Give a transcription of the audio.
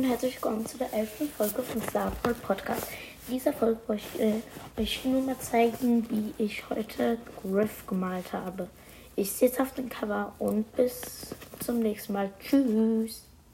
und herzlich willkommen zu der elften Folge von Starfall Podcast. In dieser Folge wollte ich äh, euch nur mal zeigen, wie ich heute Griff gemalt habe. Ich sehe jetzt auf dem Cover und bis zum nächsten Mal. Tschüss.